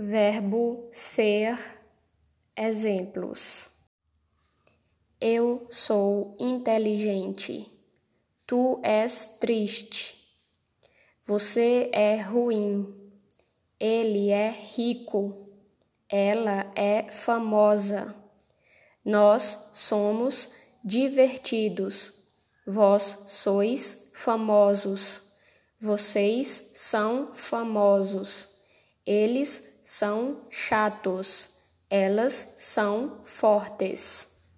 verbo ser, exemplos. Eu sou inteligente. Tu és triste. Você é ruim. Ele é rico. Ela é famosa. Nós somos divertidos. Vós sois famosos. Vocês são famosos. Eles são chatos. Elas são fortes.